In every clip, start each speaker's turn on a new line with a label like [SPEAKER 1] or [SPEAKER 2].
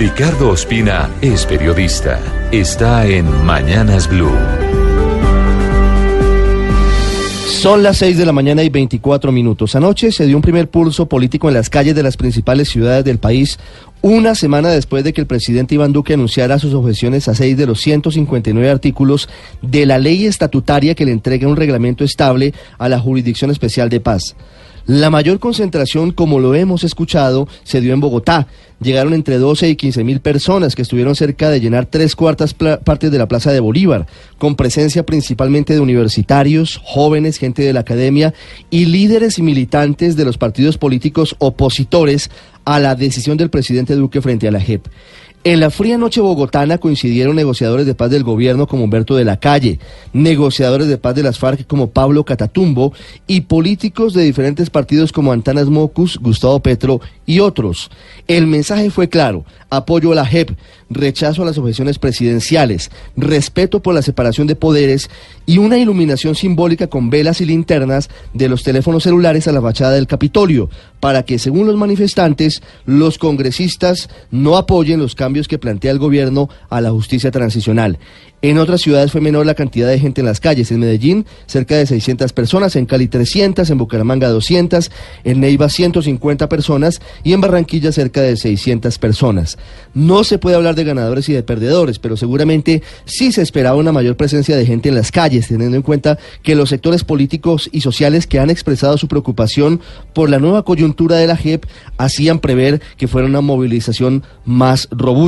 [SPEAKER 1] Ricardo Ospina es periodista. Está en Mañanas Blue.
[SPEAKER 2] Son las 6 de la mañana y 24 minutos. Anoche se dio un primer pulso político en las calles de las principales ciudades del país, una semana después de que el presidente Iván Duque anunciara sus objeciones a seis de los 159 artículos de la ley estatutaria que le entrega un reglamento estable a la Jurisdicción Especial de Paz. La mayor concentración, como lo hemos escuchado, se dio en Bogotá. Llegaron entre 12 y 15 mil personas que estuvieron cerca de llenar tres cuartas partes de la Plaza de Bolívar, con presencia principalmente de universitarios, jóvenes, gente de la academia y líderes y militantes de los partidos políticos opositores a la decisión del presidente Duque frente a la JEP. En la fría noche bogotana coincidieron negociadores de paz del gobierno como Humberto de la Calle, negociadores de paz de las FARC como Pablo Catatumbo y políticos de diferentes partidos como Antanas Mocus, Gustavo Petro y otros. El mensaje fue claro, apoyo a la JEP, rechazo a las objeciones presidenciales, respeto por la separación de poderes y una iluminación simbólica con velas y linternas de los teléfonos celulares a la fachada del Capitolio, para que, según los manifestantes, los congresistas no apoyen los cambios que plantea el gobierno a la justicia transicional. En otras ciudades fue menor la cantidad de gente en las calles. En Medellín, cerca de 600 personas, en Cali 300, en Bucaramanga 200, en Neiva 150 personas y en Barranquilla cerca de 600 personas. No se puede hablar de ganadores y de perdedores, pero seguramente sí se esperaba una mayor presencia de gente en las calles, teniendo en cuenta que los sectores políticos y sociales que han expresado su preocupación por la nueva coyuntura de la JEP hacían prever que fuera una movilización más robusta.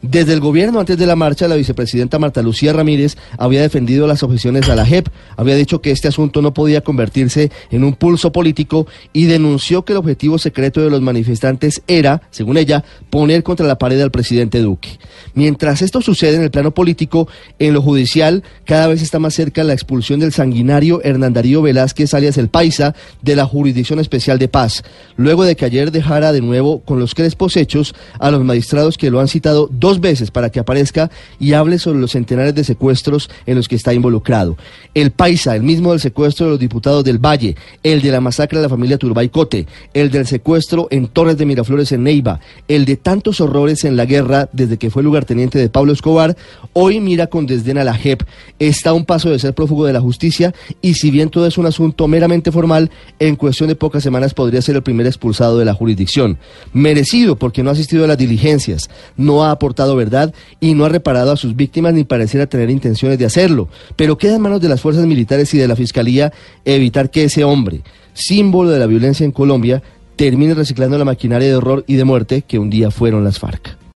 [SPEAKER 2] Desde el gobierno, antes de la marcha, la vicepresidenta Marta Lucía Ramírez había defendido las objeciones a la JEP, había dicho que este asunto no podía convertirse en un pulso político y denunció que el objetivo secreto de los manifestantes era, según ella, poner contra la pared al presidente Duque. Mientras esto sucede en el plano político, en lo judicial cada vez está más cerca la expulsión del sanguinario Hernán Darío Velázquez alias el Paisa de la Jurisdicción Especial de Paz, luego de que ayer dejara de nuevo con los crespos hechos a los magistrados que lo han citado dos veces para que aparezca y hable sobre los centenares de secuestros en los que está involucrado. El Paisa, el mismo del secuestro de los diputados del Valle, el de la masacre de la familia Turbay-Cote, el del secuestro en Torres de Miraflores en Neiva, el de tantos horrores en la guerra desde que fue lugarteniente de Pablo Escobar, hoy mira con desdén a la JEP, está a un paso de ser prófugo de la justicia y si bien todo es un asunto meramente formal, en cuestión de pocas semanas podría ser el primer expulsado de la jurisdicción. Merecido porque no ha asistido a las diligencias, no ha aportado verdad y no ha reparado a sus víctimas ni pareciera tener intenciones de hacerlo. Pero queda en manos de las fuerzas militares y de la Fiscalía evitar que ese hombre, símbolo de la violencia en Colombia, termine reciclando la maquinaria de horror y de muerte que un día fueron las FARC.